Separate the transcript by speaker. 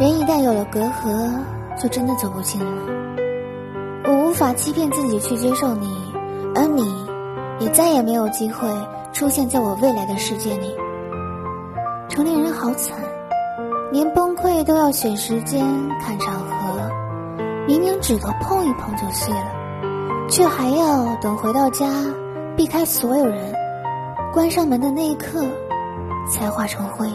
Speaker 1: 人一旦有了隔阂就真的走不近了。我无法欺骗自己去接受你而你也再也没有机会出现在我未来的世界里。成年人好惨连崩溃都要选时间看场合。明明指头碰一碰就碎了却还要等回到家避开所有人关上门的那一刻才化成灰。